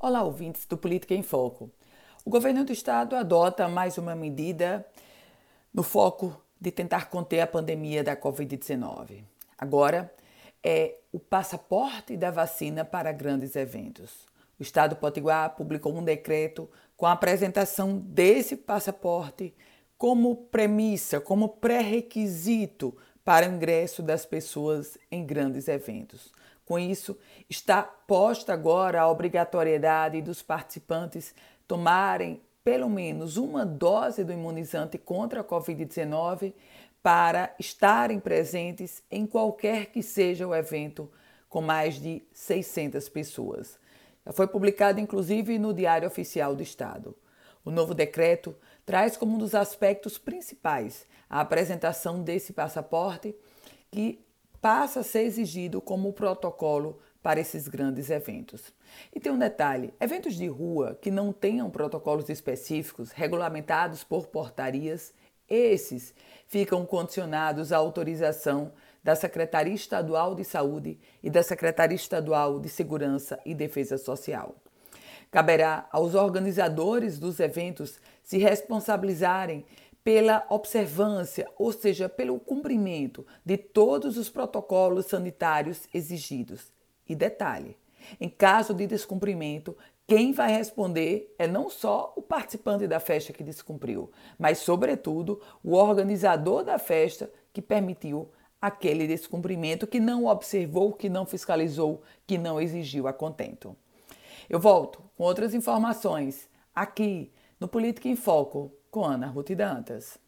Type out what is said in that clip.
Olá, ouvintes do Política em Foco. O governo do estado adota mais uma medida no foco de tentar conter a pandemia da Covid-19. Agora é o passaporte da vacina para grandes eventos. O estado potiguar publicou um decreto com a apresentação desse passaporte como premissa, como pré-requisito para o ingresso das pessoas em grandes eventos. Com isso, está posta agora a obrigatoriedade dos participantes tomarem pelo menos uma dose do imunizante contra a Covid-19 para estarem presentes em qualquer que seja o evento com mais de 600 pessoas. Já foi publicado inclusive no Diário Oficial do Estado. O novo decreto traz como um dos aspectos principais a apresentação desse passaporte que passa a ser exigido como protocolo para esses grandes eventos. E tem um detalhe: eventos de rua que não tenham protocolos específicos regulamentados por portarias, esses ficam condicionados à autorização da Secretaria Estadual de Saúde e da Secretaria Estadual de Segurança e Defesa Social. Caberá aos organizadores dos eventos se responsabilizarem pela observância, ou seja, pelo cumprimento de todos os protocolos sanitários exigidos. E detalhe: em caso de descumprimento, quem vai responder é não só o participante da festa que descumpriu, mas, sobretudo, o organizador da festa que permitiu aquele descumprimento, que não observou, que não fiscalizou, que não exigiu a contento. Eu volto com outras informações aqui no Política em Foco com Ana Ruth Dantas.